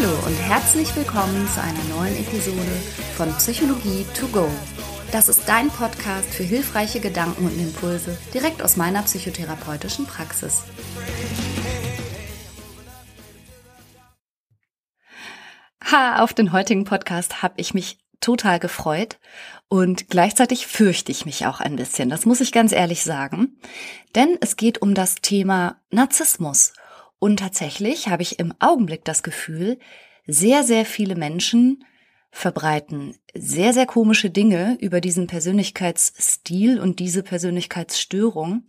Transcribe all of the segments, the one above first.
Hallo und herzlich willkommen zu einer neuen Episode von Psychologie to go. Das ist dein Podcast für hilfreiche Gedanken und Impulse direkt aus meiner psychotherapeutischen Praxis. Ha, auf den heutigen Podcast habe ich mich total gefreut und gleichzeitig fürchte ich mich auch ein bisschen. Das muss ich ganz ehrlich sagen. Denn es geht um das Thema Narzissmus. Und tatsächlich habe ich im Augenblick das Gefühl, sehr, sehr viele Menschen verbreiten sehr, sehr komische Dinge über diesen Persönlichkeitsstil und diese Persönlichkeitsstörung.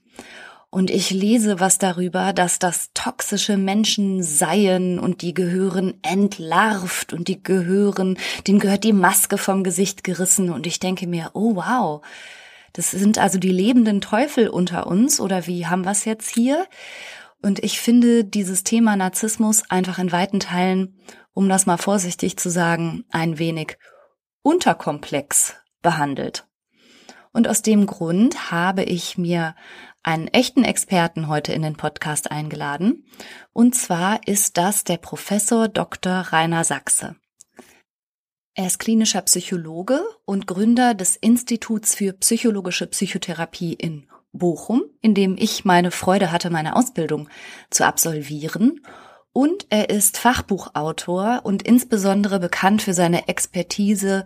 Und ich lese was darüber, dass das toxische Menschen seien und die gehören entlarvt und die gehören, denen gehört die Maske vom Gesicht gerissen und ich denke mir, oh wow, das sind also die lebenden Teufel unter uns oder wie haben wir es jetzt hier? Und ich finde dieses Thema Narzissmus einfach in weiten Teilen, um das mal vorsichtig zu sagen, ein wenig unterkomplex behandelt. Und aus dem Grund habe ich mir einen echten Experten heute in den Podcast eingeladen. Und zwar ist das der Professor Dr. Rainer Sachse. Er ist klinischer Psychologe und Gründer des Instituts für psychologische Psychotherapie in Bochum, in dem ich meine Freude hatte, meine Ausbildung zu absolvieren. Und er ist Fachbuchautor und insbesondere bekannt für seine Expertise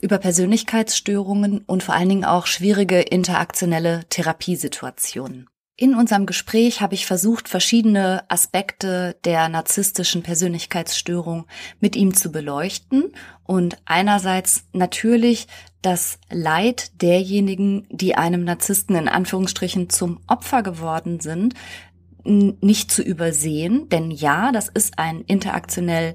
über Persönlichkeitsstörungen und vor allen Dingen auch schwierige interaktionelle Therapiesituationen. In unserem Gespräch habe ich versucht, verschiedene Aspekte der narzisstischen Persönlichkeitsstörung mit ihm zu beleuchten und einerseits natürlich das Leid derjenigen, die einem Narzissten in Anführungsstrichen zum Opfer geworden sind, nicht zu übersehen, denn ja, das ist ein interaktionell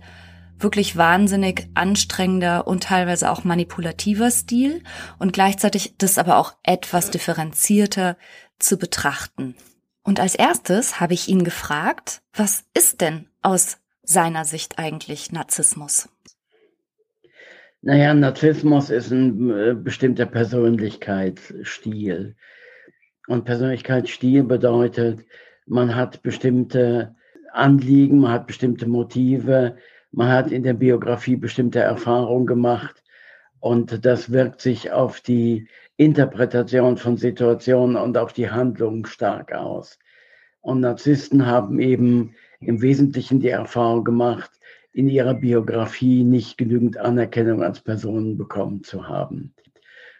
wirklich wahnsinnig anstrengender und teilweise auch manipulativer Stil und gleichzeitig das aber auch etwas differenzierter zu betrachten. Und als erstes habe ich ihn gefragt, was ist denn aus seiner Sicht eigentlich Narzissmus? Naja, Narzissmus ist ein äh, bestimmter Persönlichkeitsstil. Und Persönlichkeitsstil bedeutet, man hat bestimmte Anliegen, man hat bestimmte Motive, man hat in der Biografie bestimmte Erfahrungen gemacht und das wirkt sich auf die Interpretation von Situationen und auf die Handlungen stark aus. Und Narzissten haben eben im Wesentlichen die Erfahrung gemacht, in ihrer Biografie nicht genügend Anerkennung als Personen bekommen zu haben.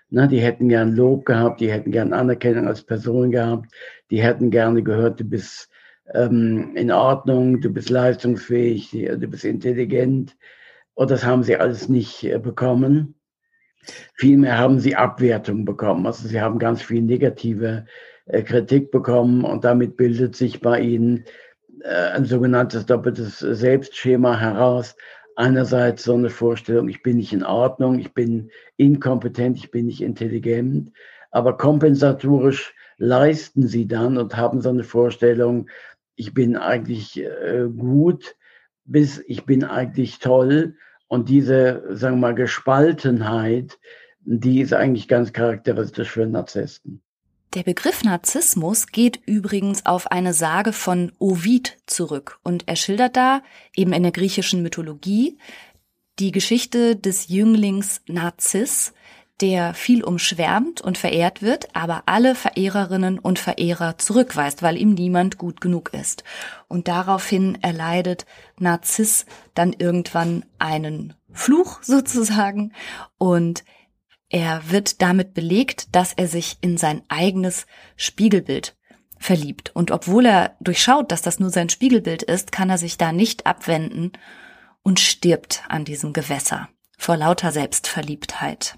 Na, die hätten gern Lob gehabt, die hätten gern Anerkennung als Person gehabt, die hätten gerne gehört, du bist ähm, in Ordnung, du bist leistungsfähig, du bist intelligent. Und das haben sie alles nicht äh, bekommen. Vielmehr haben sie Abwertung bekommen. Also sie haben ganz viel negative äh, Kritik bekommen und damit bildet sich bei ihnen äh, ein sogenanntes doppeltes Selbstschema heraus. Einerseits so eine Vorstellung, ich bin nicht in Ordnung, ich bin inkompetent, ich bin nicht intelligent, aber kompensatorisch leisten sie dann und haben so eine Vorstellung, ich bin eigentlich äh, gut, bis ich bin eigentlich toll. Und diese, sagen wir mal, Gespaltenheit, die ist eigentlich ganz charakteristisch für Narzissten. Der Begriff Narzissmus geht übrigens auf eine Sage von Ovid zurück und er schildert da eben in der griechischen Mythologie die Geschichte des Jünglings Narziss, der viel umschwärmt und verehrt wird, aber alle Verehrerinnen und Verehrer zurückweist, weil ihm niemand gut genug ist. Und daraufhin erleidet Narziss dann irgendwann einen Fluch sozusagen und er wird damit belegt, dass er sich in sein eigenes Spiegelbild verliebt. Und obwohl er durchschaut, dass das nur sein Spiegelbild ist, kann er sich da nicht abwenden und stirbt an diesem Gewässer vor lauter Selbstverliebtheit.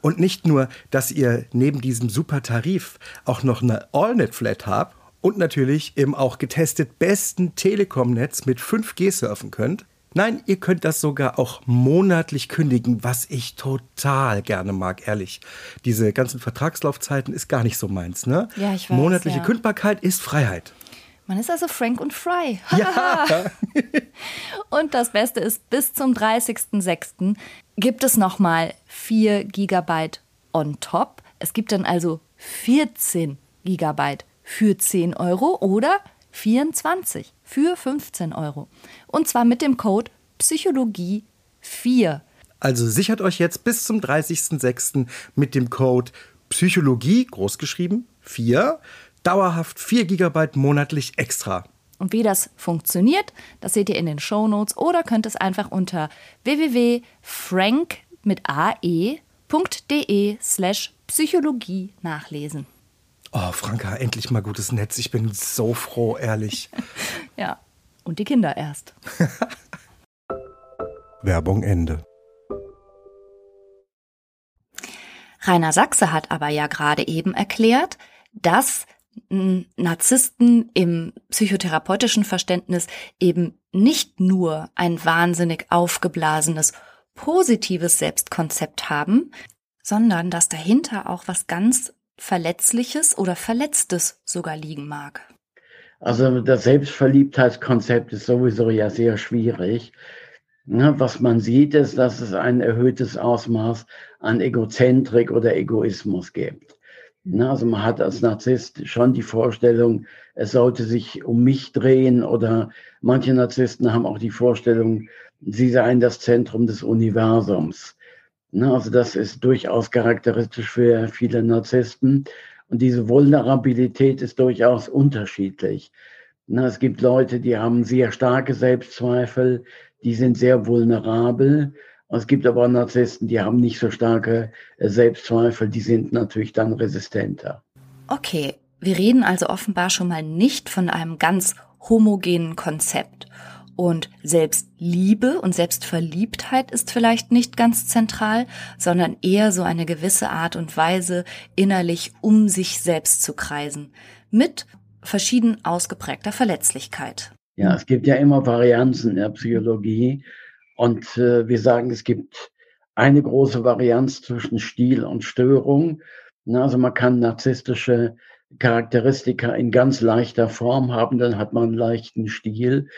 Und nicht nur, dass ihr neben diesem super Tarif auch noch eine AllNet-Flat habt und natürlich im auch getestet besten Telekom-Netz mit 5G surfen könnt. Nein, ihr könnt das sogar auch monatlich kündigen, was ich total gerne mag, ehrlich. Diese ganzen Vertragslaufzeiten ist gar nicht so meins, ne? Ja, ich weiß. Monatliche ja. Kündbarkeit ist Freiheit. Man ist also Frank und Fry. Ja. und das Beste ist, bis zum 30.06. gibt es nochmal 4 Gigabyte on top. Es gibt dann also 14 Gigabyte für 10 Euro oder 24 für 15 Euro. Und zwar mit dem Code Psychologie 4. Also sichert euch jetzt bis zum 30.06. mit dem Code Psychologie, großgeschrieben, 4, dauerhaft 4 GB monatlich extra. Und wie das funktioniert, das seht ihr in den Shownotes oder könnt es einfach unter www.frank mit ae.de slash Psychologie nachlesen. Oh, Franka, endlich mal gutes Netz. Ich bin so froh, ehrlich. ja, und die Kinder erst. Werbung Ende. Rainer Sachse hat aber ja gerade eben erklärt, dass Narzissten im psychotherapeutischen Verständnis eben nicht nur ein wahnsinnig aufgeblasenes, positives Selbstkonzept haben, sondern dass dahinter auch was ganz Verletzliches oder Verletztes sogar liegen mag. Also das Selbstverliebtheitskonzept ist sowieso ja sehr schwierig. Was man sieht, ist, dass es ein erhöhtes Ausmaß an Egozentrik oder Egoismus gibt. Also man hat als Narzisst schon die Vorstellung, es sollte sich um mich drehen oder manche Narzissten haben auch die Vorstellung, sie seien das Zentrum des Universums. Ne, also das ist durchaus charakteristisch für viele Narzissten. Und diese Vulnerabilität ist durchaus unterschiedlich. Ne, es gibt Leute, die haben sehr starke Selbstzweifel, die sind sehr vulnerabel. Es gibt aber Narzissten, die haben nicht so starke äh, Selbstzweifel, die sind natürlich dann resistenter. Okay, wir reden also offenbar schon mal nicht von einem ganz homogenen Konzept. Und Selbstliebe und Selbstverliebtheit ist vielleicht nicht ganz zentral, sondern eher so eine gewisse Art und Weise, innerlich um sich selbst zu kreisen. Mit verschieden ausgeprägter Verletzlichkeit. Ja, es gibt ja immer Varianzen in der Psychologie. Und äh, wir sagen, es gibt eine große Varianz zwischen Stil und Störung. Also man kann narzisstische Charakteristika in ganz leichter Form haben, dann hat man einen leichten Stil.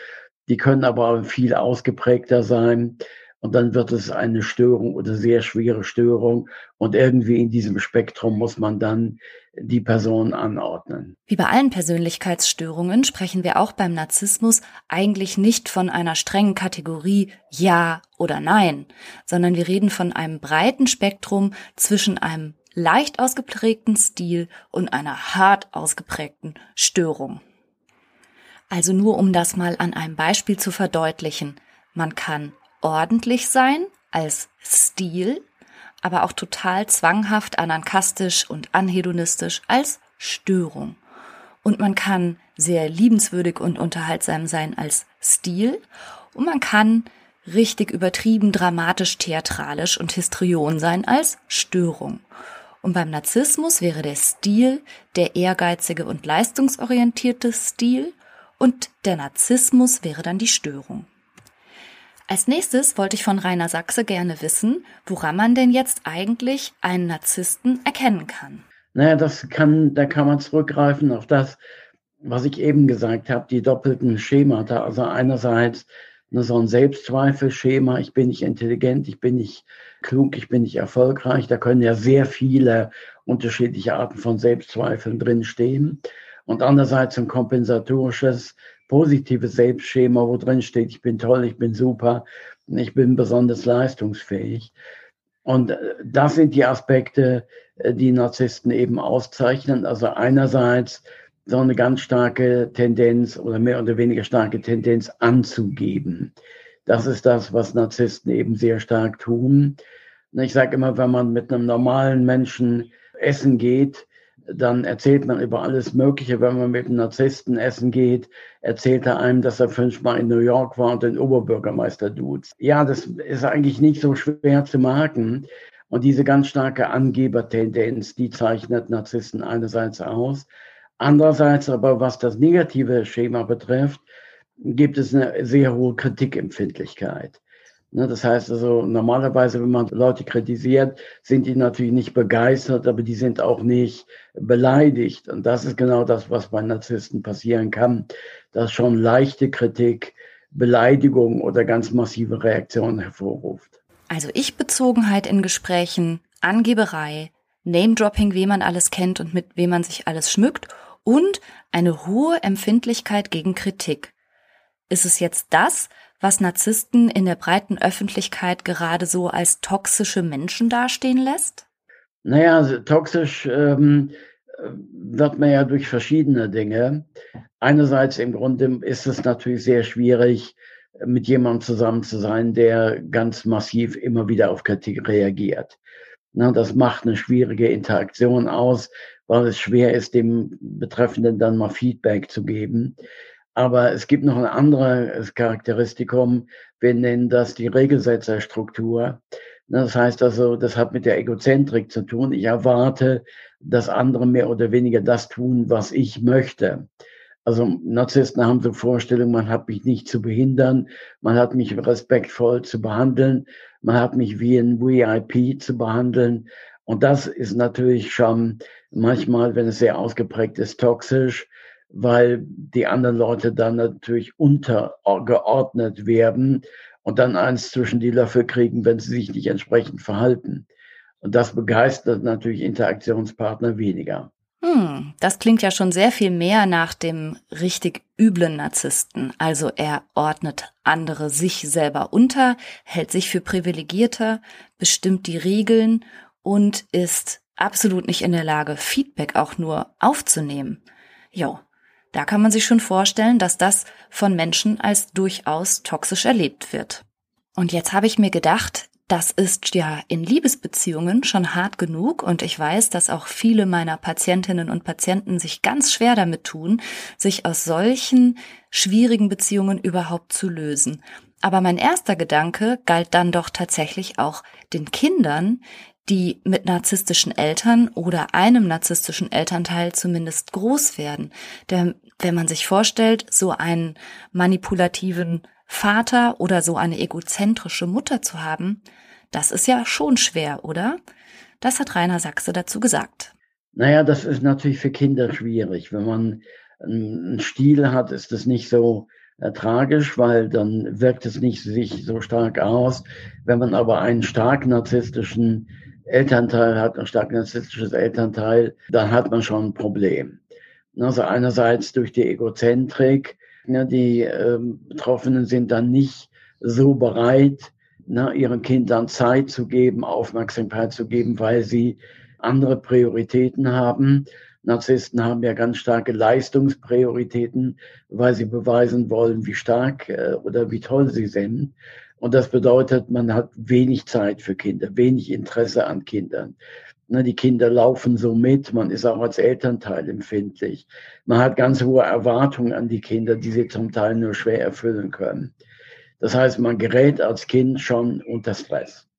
Die können aber viel ausgeprägter sein. Und dann wird es eine Störung oder sehr schwere Störung. Und irgendwie in diesem Spektrum muss man dann die Person anordnen. Wie bei allen Persönlichkeitsstörungen sprechen wir auch beim Narzissmus eigentlich nicht von einer strengen Kategorie Ja oder Nein, sondern wir reden von einem breiten Spektrum zwischen einem leicht ausgeprägten Stil und einer hart ausgeprägten Störung. Also nur um das mal an einem Beispiel zu verdeutlichen. Man kann ordentlich sein als Stil, aber auch total zwanghaft, anarchistisch und anhedonistisch als Störung. Und man kann sehr liebenswürdig und unterhaltsam sein als Stil und man kann richtig übertrieben, dramatisch, theatralisch und histrion sein als Störung. Und beim Narzissmus wäre der Stil der ehrgeizige und leistungsorientierte Stil und der Narzissmus wäre dann die Störung. Als nächstes wollte ich von Rainer Sachse gerne wissen, woran man denn jetzt eigentlich einen Narzissten erkennen kann. Naja, das kann, da kann man zurückgreifen auf das, was ich eben gesagt habe, die doppelten Schemata. Also einerseits so ein Selbstzweifelschema, ich bin nicht intelligent, ich bin nicht klug, ich bin nicht erfolgreich. Da können ja sehr viele unterschiedliche Arten von Selbstzweifeln drinstehen. Und andererseits ein kompensatorisches, positives Selbstschema, wo drin steht, ich bin toll, ich bin super, ich bin besonders leistungsfähig. Und äh, das sind die Aspekte, äh, die Narzissten eben auszeichnen. Also einerseits so eine ganz starke Tendenz oder mehr oder weniger starke Tendenz anzugeben. Das ist das, was Narzissten eben sehr stark tun. Ich sage immer, wenn man mit einem normalen Menschen essen geht, dann erzählt man über alles Mögliche. Wenn man mit einem Narzissten essen geht, erzählt er einem, dass er fünfmal in New York war und den Oberbürgermeister duzt. Ja, das ist eigentlich nicht so schwer zu merken. Und diese ganz starke Angebertendenz, die zeichnet Narzissten einerseits aus. Andererseits aber, was das negative Schema betrifft, gibt es eine sehr hohe Kritikempfindlichkeit. Ne, das heißt also, normalerweise, wenn man Leute kritisiert, sind die natürlich nicht begeistert, aber die sind auch nicht beleidigt. Und das ist genau das, was bei Narzissten passieren kann, dass schon leichte Kritik, Beleidigung oder ganz massive Reaktionen hervorruft. Also Ich-Bezogenheit in Gesprächen, Angeberei, Name-Dropping, wie man alles kennt und mit wem man sich alles schmückt und eine hohe Empfindlichkeit gegen Kritik. Ist es jetzt das, was Narzissten in der breiten Öffentlichkeit gerade so als toxische Menschen dastehen lässt? Naja, also toxisch ähm, wird man ja durch verschiedene Dinge. Einerseits im Grunde ist es natürlich sehr schwierig, mit jemandem zusammen zu sein, der ganz massiv immer wieder auf Kritik reagiert. Na, das macht eine schwierige Interaktion aus, weil es schwer ist, dem Betreffenden dann mal Feedback zu geben. Aber es gibt noch ein anderes Charakteristikum. Wir nennen das die Regelsetzerstruktur. Das heißt also, das hat mit der Egozentrik zu tun. Ich erwarte, dass andere mehr oder weniger das tun, was ich möchte. Also Narzissten haben so Vorstellungen, man hat mich nicht zu behindern, man hat mich respektvoll zu behandeln, man hat mich wie ein VIP zu behandeln. Und das ist natürlich schon manchmal, wenn es sehr ausgeprägt ist, toxisch weil die anderen Leute dann natürlich untergeordnet werden und dann eins zwischen die Löffel kriegen, wenn sie sich nicht entsprechend verhalten. Und das begeistert natürlich Interaktionspartner weniger. Hm, das klingt ja schon sehr viel mehr nach dem richtig üblen Narzissten. Also er ordnet andere sich selber unter, hält sich für privilegierter, bestimmt die Regeln und ist absolut nicht in der Lage, Feedback auch nur aufzunehmen. Jo, da kann man sich schon vorstellen, dass das von Menschen als durchaus toxisch erlebt wird. Und jetzt habe ich mir gedacht, das ist ja in Liebesbeziehungen schon hart genug und ich weiß, dass auch viele meiner Patientinnen und Patienten sich ganz schwer damit tun, sich aus solchen schwierigen Beziehungen überhaupt zu lösen. Aber mein erster Gedanke galt dann doch tatsächlich auch den Kindern, die mit narzisstischen Eltern oder einem narzisstischen Elternteil zumindest groß werden. Denn wenn man sich vorstellt, so einen manipulativen Vater oder so eine egozentrische Mutter zu haben, das ist ja schon schwer, oder? Das hat Rainer Sachse dazu gesagt. Naja, das ist natürlich für Kinder schwierig. Wenn man einen Stil hat, ist das nicht so äh, tragisch, weil dann wirkt es nicht sich so stark aus. Wenn man aber einen stark narzisstischen Elternteil hat, ein stark narzisstisches Elternteil, dann hat man schon ein Problem. Also einerseits durch die Egozentrik, ne, die äh, Betroffenen sind dann nicht so bereit, ne, ihren Kindern Zeit zu geben, Aufmerksamkeit zu geben, weil sie andere Prioritäten haben. Narzissten haben ja ganz starke Leistungsprioritäten, weil sie beweisen wollen, wie stark äh, oder wie toll sie sind. Und das bedeutet, man hat wenig Zeit für Kinder, wenig Interesse an Kindern. Ne, die Kinder laufen so mit, man ist auch als Elternteil empfindlich. Man hat ganz hohe Erwartungen an die Kinder, die sie zum Teil nur schwer erfüllen können. Das heißt, man gerät als Kind schon unter Stress.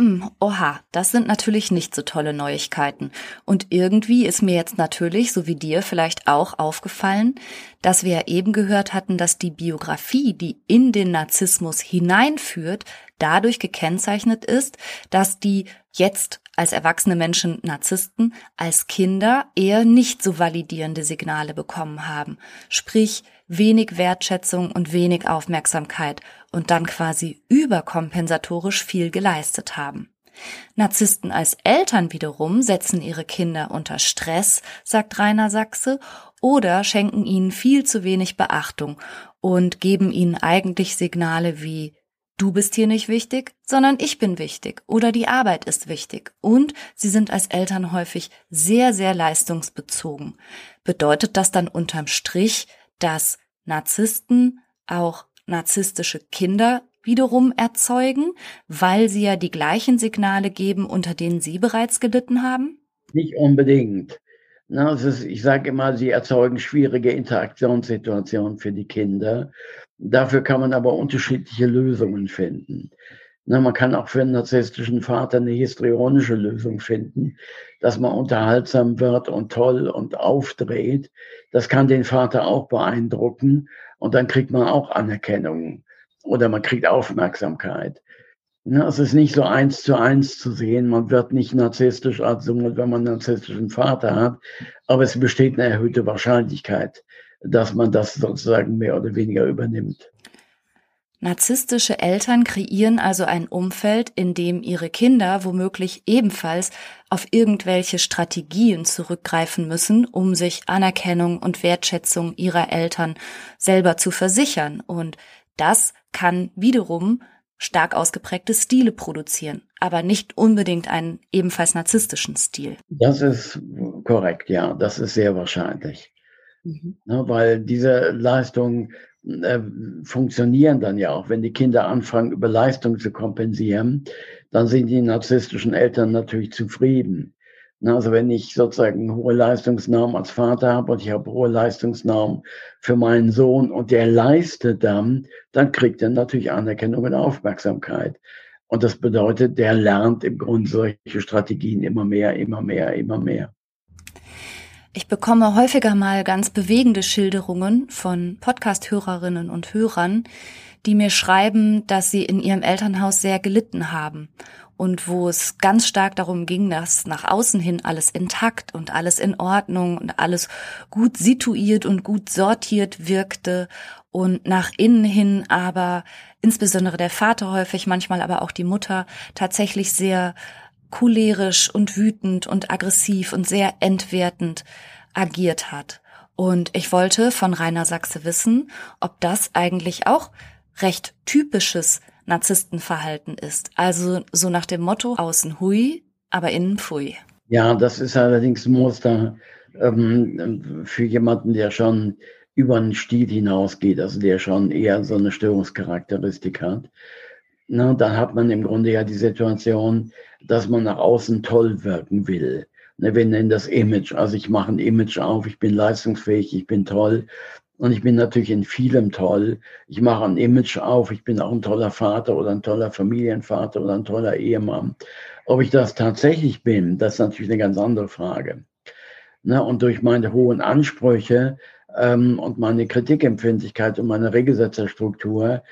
Mm, oha, das sind natürlich nicht so tolle Neuigkeiten. Und irgendwie ist mir jetzt natürlich, so wie dir vielleicht auch aufgefallen, dass wir ja eben gehört hatten, dass die Biografie, die in den Narzissmus hineinführt, dadurch gekennzeichnet ist, dass die jetzt als erwachsene Menschen Narzissten als Kinder eher nicht so validierende Signale bekommen haben. Sprich, wenig Wertschätzung und wenig Aufmerksamkeit und dann quasi überkompensatorisch viel geleistet haben. Narzissten als Eltern wiederum setzen ihre Kinder unter Stress, sagt Rainer Sachse, oder schenken ihnen viel zu wenig Beachtung und geben ihnen eigentlich Signale wie Du bist hier nicht wichtig, sondern ich bin wichtig oder die Arbeit ist wichtig. Und sie sind als Eltern häufig sehr, sehr leistungsbezogen. Bedeutet das dann unterm Strich, dass Narzissten auch narzisstische Kinder wiederum erzeugen, weil sie ja die gleichen Signale geben, unter denen sie bereits gelitten haben? Nicht unbedingt. Na, ist, ich sage immer, sie erzeugen schwierige Interaktionssituationen für die Kinder. Dafür kann man aber unterschiedliche Lösungen finden. Na, man kann auch für einen narzisstischen Vater eine histrionische Lösung finden, dass man unterhaltsam wird und toll und aufdreht. Das kann den Vater auch beeindrucken und dann kriegt man auch Anerkennung oder man kriegt Aufmerksamkeit. Na, es ist nicht so eins zu eins zu sehen. Man wird nicht narzisstisch erzogen, wenn man einen narzisstischen Vater hat, aber es besteht eine erhöhte Wahrscheinlichkeit, dass man das sozusagen mehr oder weniger übernimmt. Narzisstische Eltern kreieren also ein Umfeld, in dem ihre Kinder womöglich ebenfalls auf irgendwelche Strategien zurückgreifen müssen, um sich Anerkennung und Wertschätzung ihrer Eltern selber zu versichern. Und das kann wiederum stark ausgeprägte Stile produzieren, aber nicht unbedingt einen ebenfalls narzisstischen Stil. Das ist korrekt, ja, das ist sehr wahrscheinlich. Mhm. Ja, weil diese Leistungen äh, funktionieren dann ja auch. Wenn die Kinder anfangen, über Leistung zu kompensieren, dann sind die narzisstischen Eltern natürlich zufrieden. Also wenn ich sozusagen hohe Leistungsnormen als Vater habe und ich habe hohe Leistungsnormen für meinen Sohn und der leistet dann, dann kriegt er natürlich Anerkennung und Aufmerksamkeit. Und das bedeutet, der lernt im Grunde solche Strategien immer mehr, immer mehr, immer mehr. Ich bekomme häufiger mal ganz bewegende Schilderungen von Podcast-Hörerinnen und Hörern, die mir schreiben, dass sie in ihrem Elternhaus sehr gelitten haben und wo es ganz stark darum ging, dass nach außen hin alles intakt und alles in Ordnung und alles gut situiert und gut sortiert wirkte und nach innen hin aber insbesondere der Vater häufig, manchmal aber auch die Mutter tatsächlich sehr cholerisch und wütend und aggressiv und sehr entwertend agiert hat. Und ich wollte von Rainer Sachse wissen, ob das eigentlich auch recht typisches Narzisstenverhalten ist. Also so nach dem Motto außen hui, aber innen pfui. Ja, das ist allerdings ein Muster ähm, für jemanden, der schon über einen Stil hinausgeht, also der schon eher so eine Störungscharakteristik hat. Na, dann hat man im Grunde ja die Situation, dass man nach außen toll wirken will. Ne, wir nennen das Image. Also ich mache ein Image auf, ich bin leistungsfähig, ich bin toll. Und ich bin natürlich in vielem toll. Ich mache ein Image auf, ich bin auch ein toller Vater oder ein toller Familienvater oder ein toller Ehemann. Ob ich das tatsächlich bin, das ist natürlich eine ganz andere Frage. Ne, und durch meine hohen Ansprüche ähm, und meine Kritikempfindlichkeit und meine Regelsetzerstruktur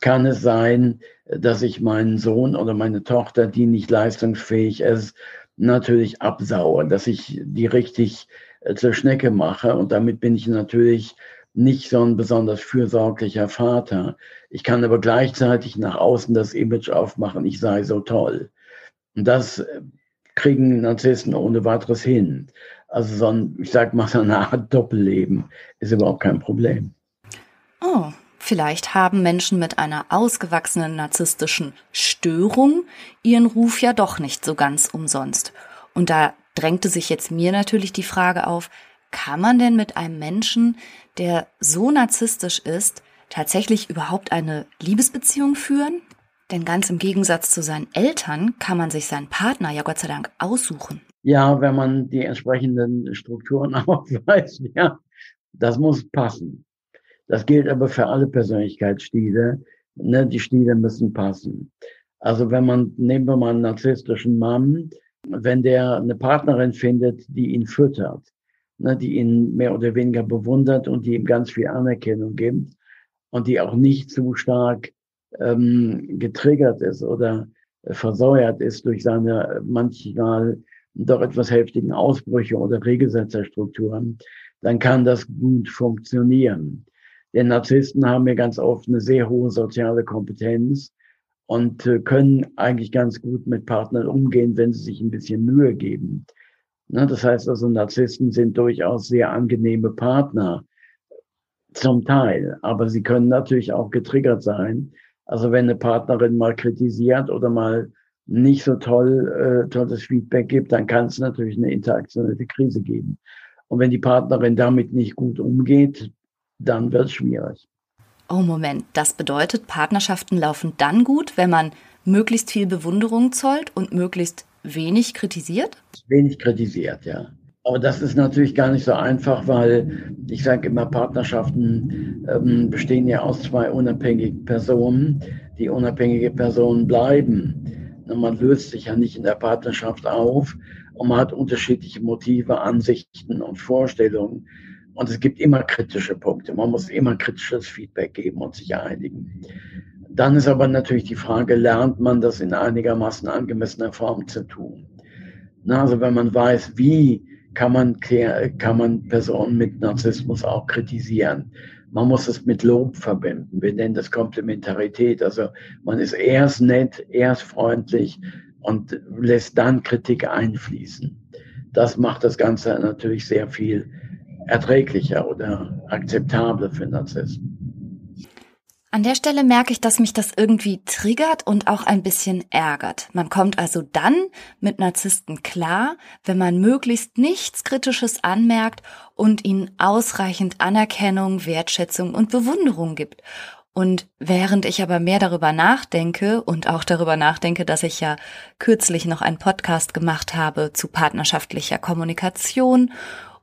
kann es sein, dass ich meinen Sohn oder meine Tochter, die nicht leistungsfähig ist, natürlich absaue, dass ich die richtig äh, zur Schnecke mache. Und damit bin ich natürlich nicht so ein besonders fürsorglicher Vater. Ich kann aber gleichzeitig nach außen das Image aufmachen, ich sei so toll. Und das äh, kriegen Narzissten ohne weiteres hin. Also so ein, ich sag mal, so eine Art Doppelleben ist überhaupt kein Problem. Oh, Vielleicht haben Menschen mit einer ausgewachsenen narzisstischen Störung ihren Ruf ja doch nicht so ganz umsonst. Und da drängte sich jetzt mir natürlich die Frage auf, kann man denn mit einem Menschen, der so narzisstisch ist, tatsächlich überhaupt eine Liebesbeziehung führen? Denn ganz im Gegensatz zu seinen Eltern kann man sich seinen Partner ja Gott sei Dank aussuchen. Ja, wenn man die entsprechenden Strukturen aufweist, ja, das muss passen. Das gilt aber für alle Persönlichkeitsstile. Ne, die Stile müssen passen. Also wenn man, nehmen wir mal einen narzisstischen Mann, wenn der eine Partnerin findet, die ihn füttert, ne, die ihn mehr oder weniger bewundert und die ihm ganz viel Anerkennung gibt und die auch nicht zu stark ähm, getriggert ist oder versäuert ist durch seine manchmal doch etwas heftigen Ausbrüche oder Regelsetzerstrukturen, dann kann das gut funktionieren Denn Narzissten haben ja ganz oft eine sehr hohe soziale Kompetenz und äh, können eigentlich ganz gut mit Partnern umgehen, wenn sie sich ein bisschen Mühe geben. Ne, das heißt also, Narzissten sind durchaus sehr angenehme Partner, zum Teil, aber sie können natürlich auch getriggert sein. Also wenn eine Partnerin mal kritisiert oder mal nicht so toll, äh, tolles Feedback gibt, dann kann es natürlich eine interaktionelle Krise geben. Und wenn die Partnerin damit nicht gut umgeht, dann wird es schwierig. Oh Moment, das bedeutet, Partnerschaften laufen dann gut, wenn man möglichst viel Bewunderung zollt und möglichst wenig kritisiert? Wenig kritisiert, ja. Aber das ist natürlich gar nicht so einfach, weil ich sage immer, Partnerschaften ähm, bestehen ja aus zwei unabhängigen Personen. Die unabhängige Personen bleiben. Man löst sich ja nicht in der Partnerschaft auf und man hat unterschiedliche Motive, Ansichten und Vorstellungen. Und es gibt immer kritische Punkte. Man muss immer kritisches Feedback geben und sich einigen. Dann ist aber natürlich die Frage, lernt man das in einigermaßen angemessener Form zu tun? Na, also wenn man weiß, wie kann man, kann man Personen mit Narzissmus auch kritisieren. Man muss es mit Lob verbinden. Wir nennen das Komplementarität. Also man ist erst nett, erst freundlich und lässt dann Kritik einfließen. Das macht das Ganze natürlich sehr viel erträglicher oder akzeptabler für Narzissten. An der Stelle merke ich, dass mich das irgendwie triggert und auch ein bisschen ärgert. Man kommt also dann mit Narzissten klar, wenn man möglichst nichts Kritisches anmerkt und ihnen ausreichend Anerkennung, Wertschätzung und Bewunderung gibt. Und während ich aber mehr darüber nachdenke und auch darüber nachdenke, dass ich ja kürzlich noch einen Podcast gemacht habe zu partnerschaftlicher Kommunikation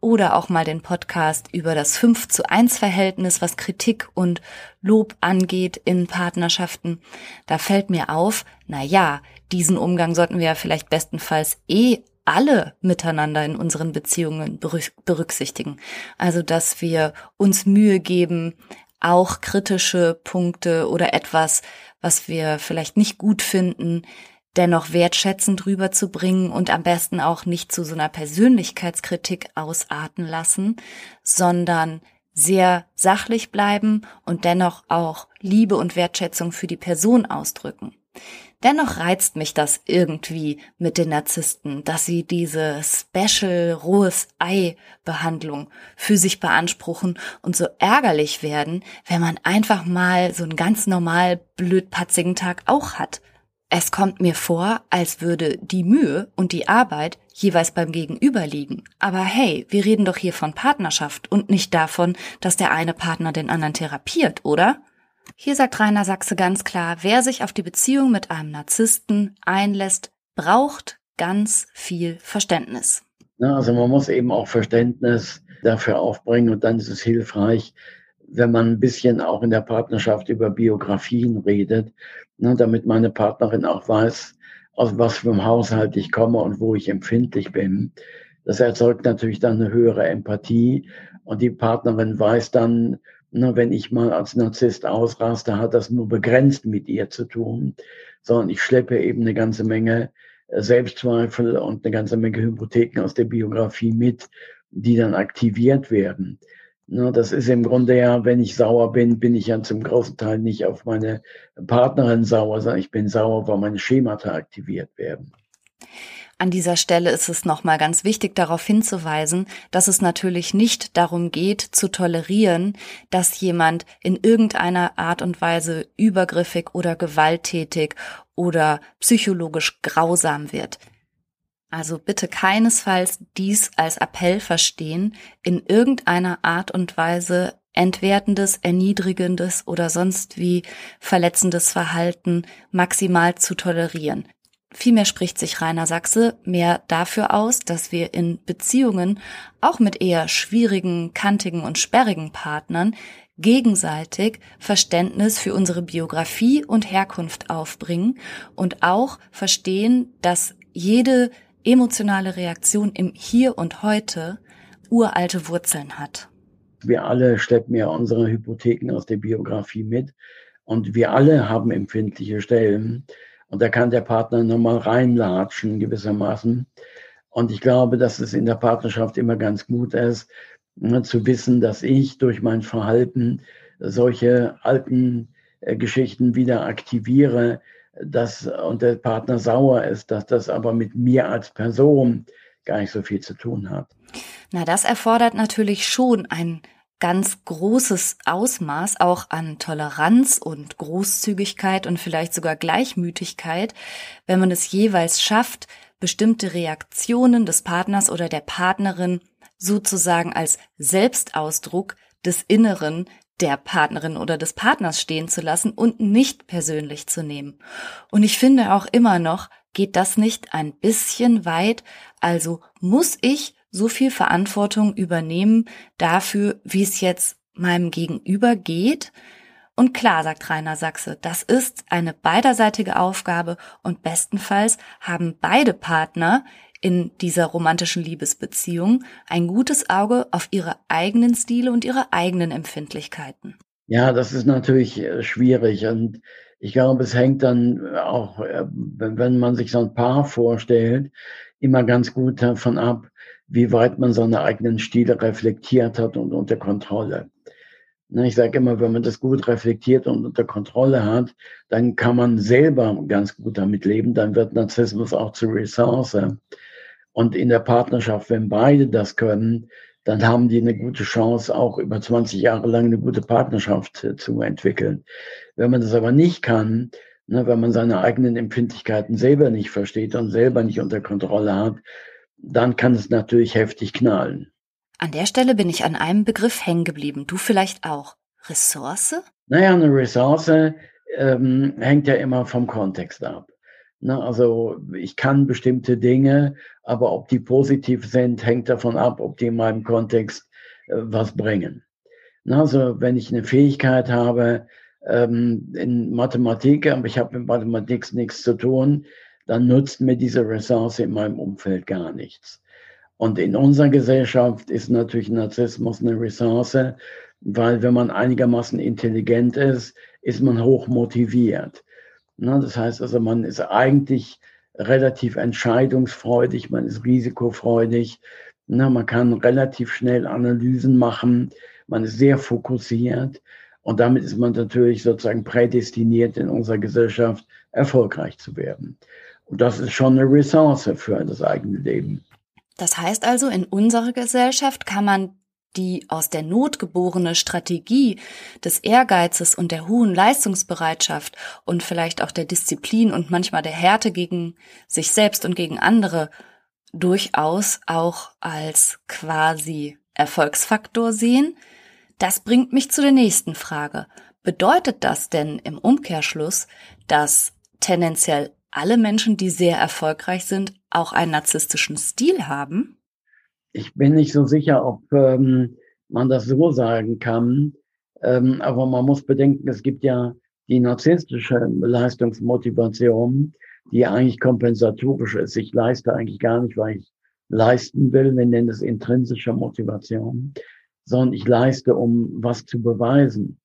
oder auch mal den Podcast über das 5 zu 1 Verhältnis, was Kritik und Lob angeht in Partnerschaften. Da fällt mir auf, na ja, diesen Umgang sollten wir ja vielleicht bestenfalls eh alle miteinander in unseren Beziehungen berücksichtigen. Also, dass wir uns Mühe geben, auch kritische Punkte oder etwas, was wir vielleicht nicht gut finden, dennoch wertschätzend rüberzubringen und am besten auch nicht zu so einer Persönlichkeitskritik ausarten lassen, sondern sehr sachlich bleiben und dennoch auch Liebe und Wertschätzung für die Person ausdrücken. Dennoch reizt mich das irgendwie mit den Narzissten, dass sie diese Special rohes Ei Behandlung für sich beanspruchen und so ärgerlich werden, wenn man einfach mal so einen ganz normal blödpatzigen Tag auch hat. Es kommt mir vor, als würde die Mühe und die Arbeit jeweils beim Gegenüber liegen. Aber hey, wir reden doch hier von Partnerschaft und nicht davon, dass der eine Partner den anderen therapiert, oder? Hier sagt Rainer Sachse ganz klar, wer sich auf die Beziehung mit einem Narzissten einlässt, braucht ganz viel Verständnis. Also man muss eben auch Verständnis dafür aufbringen und dann ist es hilfreich, wenn man ein bisschen auch in der Partnerschaft über Biografien redet ne, damit meine Partnerin auch weiß, aus was für einem Haushalt ich komme und wo ich empfindlich bin. Das erzeugt natürlich dann eine höhere Empathie und die Partnerin weiß dann, ne, wenn ich mal als Narzisst ausraste, hat das nur begrenzt mit ihr zu tun, sondern ich schleppe eben eine ganze Menge äh, Selbstzweifel und eine ganze Menge Hypotheken aus der Biografie mit, die dann aktiviert werden. Ne, das ist im Grunde ja, wenn ich sauer bin, bin ich ja zum großen Teil nicht auf meine Partnerin sauer, sondern ich bin sauer, weil meine Schemata aktiviert werden. An dieser Stelle ist es nochmal ganz wichtig darauf hinzuweisen, dass es natürlich nicht darum geht, zu tolerieren, dass jemand in irgendeiner Art und Weise übergriffig oder gewalttätig oder psychologisch grausam wird. Also bitte keinesfalls dies als Appell verstehen, in irgendeiner Art und Weise entwertendes, erniedrigendes oder sonst wie verletzendes Verhalten maximal zu tolerieren. Vielmehr spricht sich Rainer Sachse mehr dafür aus, dass wir in Beziehungen auch mit eher schwierigen, kantigen und sperrigen Partnern gegenseitig Verständnis für unsere Biografie und Herkunft aufbringen und auch verstehen, dass jede emotionale Reaktion im Hier und Heute uralte Wurzeln hat. Wir alle schleppen ja unsere Hypotheken aus der Biografie mit und wir alle haben empfindliche Stellen und da kann der Partner nochmal reinlatschen gewissermaßen. Und ich glaube, dass es in der Partnerschaft immer ganz gut ist, ne, zu wissen, dass ich durch mein Verhalten solche alten äh, Geschichten wieder aktiviere, dass und der Partner sauer ist, dass das aber mit mir als Person gar nicht so viel zu tun hat. Na, das erfordert natürlich schon ein ganz großes Ausmaß auch an Toleranz und Großzügigkeit und vielleicht sogar Gleichmütigkeit, wenn man es jeweils schafft, bestimmte Reaktionen des Partners oder der Partnerin sozusagen als Selbstausdruck des Inneren der Partnerin oder des Partners stehen zu lassen und nicht persönlich zu nehmen. Und ich finde auch immer noch, geht das nicht ein bisschen weit? Also muss ich so viel Verantwortung übernehmen dafür, wie es jetzt meinem Gegenüber geht? Und klar, sagt Rainer Sachse, das ist eine beiderseitige Aufgabe und bestenfalls haben beide Partner in dieser romantischen Liebesbeziehung ein gutes Auge auf ihre eigenen Stile und ihre eigenen Empfindlichkeiten. Ja, das ist natürlich äh, schwierig und ich glaube, es hängt dann auch, äh, wenn man sich so ein Paar vorstellt, immer ganz gut davon ab, wie weit man seine eigenen Stile reflektiert hat und unter Kontrolle. Ne, ich sage immer, wenn man das gut reflektiert und unter Kontrolle hat, dann kann man selber ganz gut damit leben. Dann wird Narzissmus auch zur Ressource. Und in der Partnerschaft, wenn beide das können, dann haben die eine gute Chance, auch über 20 Jahre lang eine gute Partnerschaft äh, zu entwickeln. Wenn man das aber nicht kann, ne, wenn man seine eigenen Empfindlichkeiten selber nicht versteht und selber nicht unter Kontrolle hat, dann kann es natürlich heftig knallen. An der Stelle bin ich an einem Begriff hängen geblieben. Du vielleicht auch. Ressource? Naja, eine Ressource ähm, hängt ja immer vom Kontext ab. Ne, also ich kann bestimmte Dinge, aber ob die positiv sind, hängt davon ab, ob die in meinem Kontext äh, was bringen. Ne, also wenn ich eine Fähigkeit habe ähm, in Mathematik, aber ich habe mit Mathematik nichts zu tun, dann nutzt mir diese Ressource in meinem Umfeld gar nichts. Und in unserer Gesellschaft ist natürlich Narzissmus eine Ressource, weil wenn man einigermaßen intelligent ist, ist man hoch motiviert. Ne? Das heißt also, man ist eigentlich relativ entscheidungsfreudig, man ist risikofreudig, ne? man kann relativ schnell Analysen machen, man ist sehr fokussiert und damit ist man natürlich sozusagen prädestiniert in unserer Gesellschaft erfolgreich zu werden. Und das ist schon eine Ressource für das eigene Leben. Das heißt also, in unserer Gesellschaft kann man die aus der Not geborene Strategie des Ehrgeizes und der hohen Leistungsbereitschaft und vielleicht auch der Disziplin und manchmal der Härte gegen sich selbst und gegen andere durchaus auch als quasi Erfolgsfaktor sehen. Das bringt mich zu der nächsten Frage. Bedeutet das denn im Umkehrschluss, dass tendenziell alle Menschen, die sehr erfolgreich sind, auch einen narzisstischen Stil haben? Ich bin nicht so sicher, ob ähm, man das so sagen kann. Ähm, aber man muss bedenken, es gibt ja die narzisstische Leistungsmotivation, die eigentlich kompensatorisch ist. Ich leiste eigentlich gar nicht, weil ich leisten will. Wir nennen es intrinsische Motivation, sondern ich leiste, um was zu beweisen.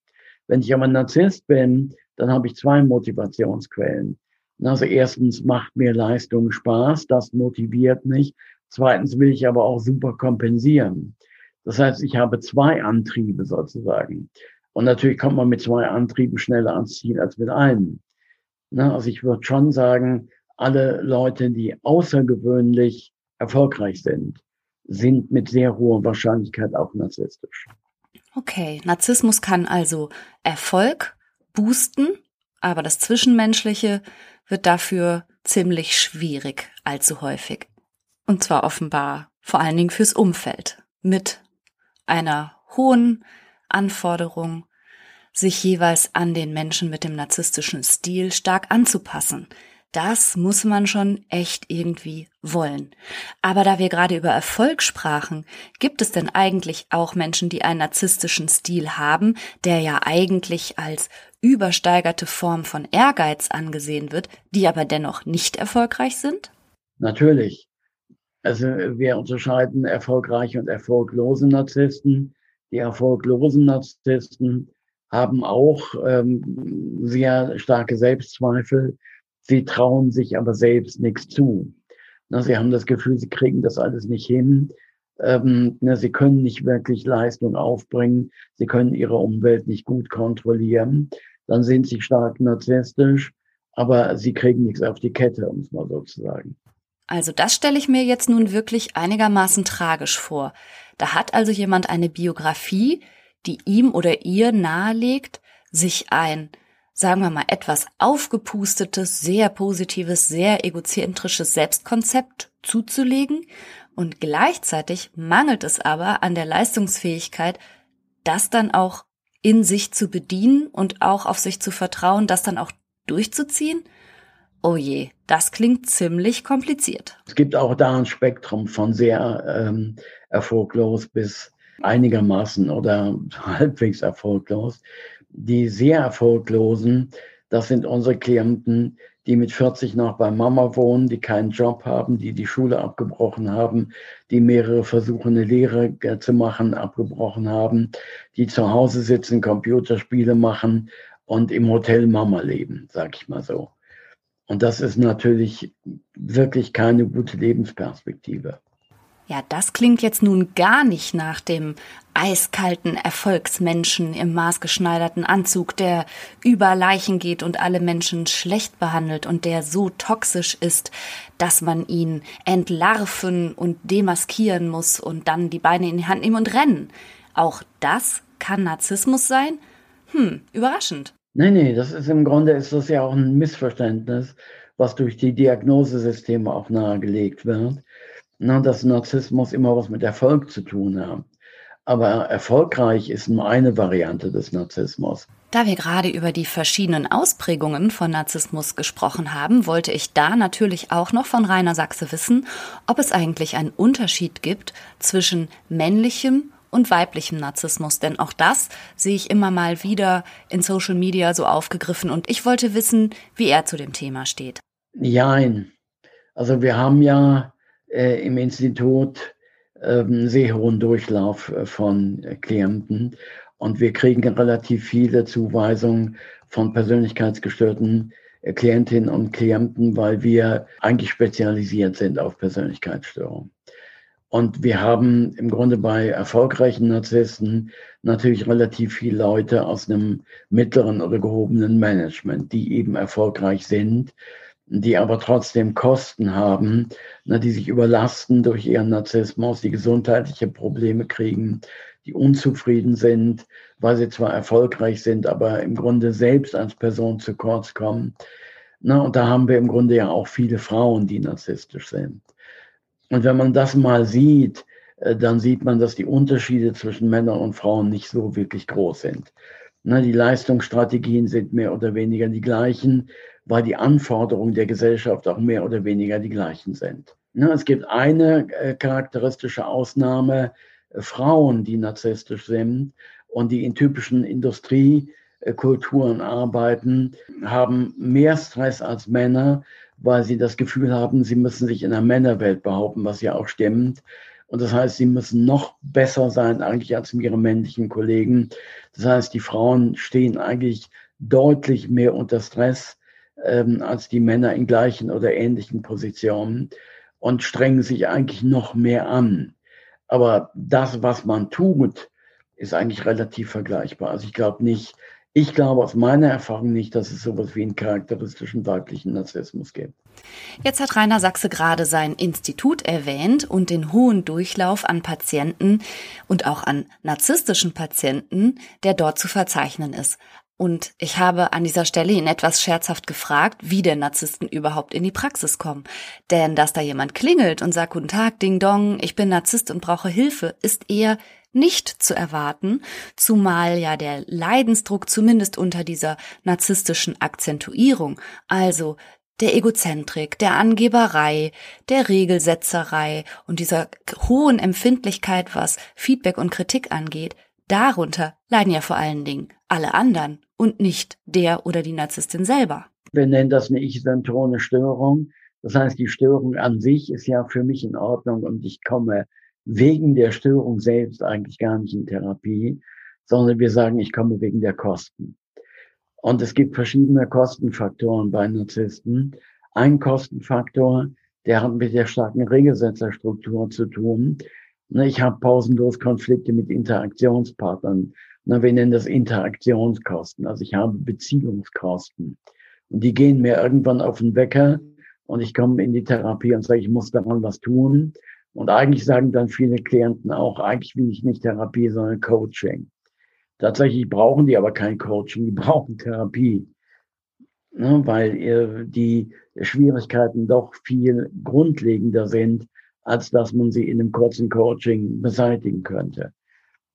Wenn ich aber Narzisst bin, dann habe ich zwei Motivationsquellen. Also erstens macht mir Leistung Spaß, das motiviert mich. Zweitens will ich aber auch super kompensieren. Das heißt, ich habe zwei Antriebe sozusagen. Und natürlich kommt man mit zwei Antrieben schneller ans Ziel als mit einem. Ne? Also ich würde schon sagen, alle Leute, die außergewöhnlich erfolgreich sind, sind mit sehr hoher Wahrscheinlichkeit auch narzisstisch. Okay, Narzissmus kann also Erfolg boosten, aber das Zwischenmenschliche wird dafür ziemlich schwierig allzu häufig. Und zwar offenbar vor allen Dingen fürs Umfeld mit einer hohen Anforderung, sich jeweils an den Menschen mit dem narzisstischen Stil stark anzupassen. Das muss man schon echt irgendwie wollen. Aber da wir gerade über Erfolg sprachen, gibt es denn eigentlich auch Menschen, die einen narzisstischen Stil haben, der ja eigentlich als übersteigerte Form von Ehrgeiz angesehen wird, die aber dennoch nicht erfolgreich sind? Natürlich. Also wir unterscheiden erfolgreiche und erfolglose Narzissten. Die erfolglosen Narzissten haben auch ähm, sehr starke Selbstzweifel. Sie trauen sich aber selbst nichts zu. Na, sie haben das Gefühl, sie kriegen das alles nicht hin. Ähm, ne, sie können nicht wirklich Leistung aufbringen. Sie können ihre Umwelt nicht gut kontrollieren. Dann sind sie stark narzisstisch, aber sie kriegen nichts auf die Kette, um es mal so zu sagen. Also das stelle ich mir jetzt nun wirklich einigermaßen tragisch vor. Da hat also jemand eine Biografie, die ihm oder ihr nahelegt, sich ein, sagen wir mal, etwas aufgepustetes, sehr positives, sehr egozentrisches Selbstkonzept zuzulegen und gleichzeitig mangelt es aber an der Leistungsfähigkeit, das dann auch in sich zu bedienen und auch auf sich zu vertrauen, das dann auch durchzuziehen? Oh je, das klingt ziemlich kompliziert. Es gibt auch da ein Spektrum von sehr ähm, erfolglos bis einigermaßen oder halbwegs erfolglos. Die sehr erfolglosen, das sind unsere Klienten, die mit 40 noch bei Mama wohnen, die keinen Job haben, die die Schule abgebrochen haben, die mehrere Versuche, eine Lehre äh, zu machen, abgebrochen haben, die zu Hause sitzen, Computerspiele machen und im Hotel Mama leben, sag ich mal so. Und das ist natürlich wirklich keine gute Lebensperspektive. Ja, das klingt jetzt nun gar nicht nach dem eiskalten Erfolgsmenschen im maßgeschneiderten Anzug, der über Leichen geht und alle Menschen schlecht behandelt und der so toxisch ist, dass man ihn entlarven und demaskieren muss und dann die Beine in die Hand nehmen und rennen. Auch das kann Narzissmus sein? Hm, überraschend. Nee, nee, das ist im Grunde ist das ja auch ein Missverständnis, was durch die Diagnosesysteme auch nahegelegt wird na, dass Narzissmus immer was mit Erfolg zu tun hat. Aber erfolgreich ist nur eine Variante des Narzissmus. Da wir gerade über die verschiedenen Ausprägungen von Narzissmus gesprochen haben, wollte ich da natürlich auch noch von Rainer Sachse wissen, ob es eigentlich einen Unterschied gibt zwischen männlichem und weiblichem Narzissmus. Denn auch das sehe ich immer mal wieder in Social Media so aufgegriffen und ich wollte wissen, wie er zu dem Thema steht. Nein. Also wir haben ja äh, im Institut ähm, sehr hohen Durchlauf äh, von äh, Klienten und wir kriegen relativ viele Zuweisungen von persönlichkeitsgestörten äh, Klientinnen und Klienten, weil wir eigentlich spezialisiert sind auf Persönlichkeitsstörungen. Und wir haben im Grunde bei erfolgreichen Narzissten natürlich relativ viele Leute aus einem mittleren oder gehobenen Management, die eben erfolgreich sind die aber trotzdem Kosten haben, ne, die sich überlasten durch ihren Narzissmus, die gesundheitliche Probleme kriegen, die unzufrieden sind, weil sie zwar erfolgreich sind, aber im Grunde selbst als Person zu kurz kommen. Ne, und da haben wir im Grunde ja auch viele Frauen, die narzisstisch sind. Und wenn man das mal sieht, äh, dann sieht man, dass die Unterschiede zwischen Männern und Frauen nicht so wirklich groß sind. Die Leistungsstrategien sind mehr oder weniger die gleichen weil die Anforderungen der Gesellschaft auch mehr oder weniger die gleichen sind. Es gibt eine äh, charakteristische Ausnahme, äh, Frauen, die narzisstisch sind und die in typischen Industriekulturen arbeiten, haben mehr Stress als Männer, weil sie das Gefühl haben, sie müssen sich in der Männerwelt behaupten, was ja auch stimmt. Und das heißt, sie müssen noch besser sein eigentlich als ihre männlichen Kollegen. Das heißt, die Frauen stehen eigentlich deutlich mehr unter Stress ähm, als die Männer in gleichen oder ähnlichen Positionen und strengen sich eigentlich noch mehr an. Aber das, was man tut, ist eigentlich relativ vergleichbar. Also ich glaube nicht, ich glaube aus meiner Erfahrung nicht, dass es sowas wie einen charakteristischen weiblichen Narzissmus gibt. Jetzt hat Rainer Sachse gerade sein Institut erwähnt und den hohen Durchlauf an Patienten und auch an narzisstischen Patienten, der dort zu verzeichnen ist. Und ich habe an dieser Stelle ihn etwas scherzhaft gefragt, wie denn Narzissten überhaupt in die Praxis kommen. Denn dass da jemand klingelt und sagt, guten Tag, Ding Dong, ich bin Narzisst und brauche Hilfe, ist eher nicht zu erwarten, zumal ja der Leidensdruck zumindest unter dieser narzisstischen Akzentuierung, also der Egozentrik, der Angeberei, der Regelsetzerei und dieser hohen Empfindlichkeit, was Feedback und Kritik angeht, darunter leiden ja vor allen Dingen alle anderen und nicht der oder die Narzisstin selber. Wir nennen das eine ich-synchrone Störung. Das heißt, die Störung an sich ist ja für mich in Ordnung und ich komme wegen der Störung selbst eigentlich gar nicht in Therapie, sondern wir sagen, ich komme wegen der Kosten. Und es gibt verschiedene Kostenfaktoren bei Narzissten. Ein Kostenfaktor, der hat mit der starken Regelsetzerstruktur zu tun. Ne, ich habe pausenlos Konflikte mit Interaktionspartnern. Ne, wir nennen das Interaktionskosten. Also ich habe Beziehungskosten. Und die gehen mir irgendwann auf den Wecker und ich komme in die Therapie und sage, ich muss daran was tun. Und eigentlich sagen dann viele Klienten auch, eigentlich will ich nicht Therapie, sondern Coaching. Tatsächlich brauchen die aber kein Coaching, die brauchen Therapie. Ne, weil die Schwierigkeiten doch viel grundlegender sind, als dass man sie in einem kurzen Coaching beseitigen könnte.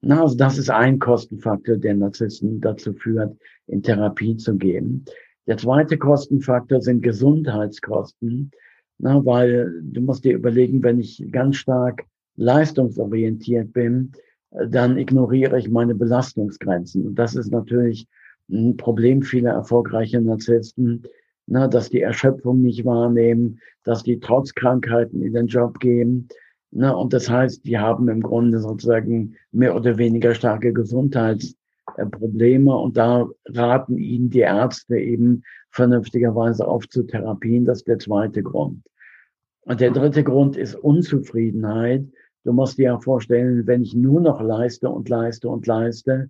Na, also das ist ein Kostenfaktor, der Narzissten dazu führt, in Therapie zu gehen. Der zweite Kostenfaktor sind Gesundheitskosten, na, weil du musst dir überlegen, wenn ich ganz stark leistungsorientiert bin, dann ignoriere ich meine Belastungsgrenzen. Und das ist natürlich ein Problem vieler erfolgreicher Narzissten, na, dass die Erschöpfung nicht wahrnehmen, dass die trotz Krankheiten in den Job gehen. Na, und das heißt, die haben im Grunde sozusagen mehr oder weniger starke Gesundheitsprobleme und da raten ihnen die Ärzte eben vernünftigerweise auf zu Therapien. Das ist der zweite Grund. Und der dritte Grund ist Unzufriedenheit. Du musst dir ja vorstellen, wenn ich nur noch leiste und leiste und leiste,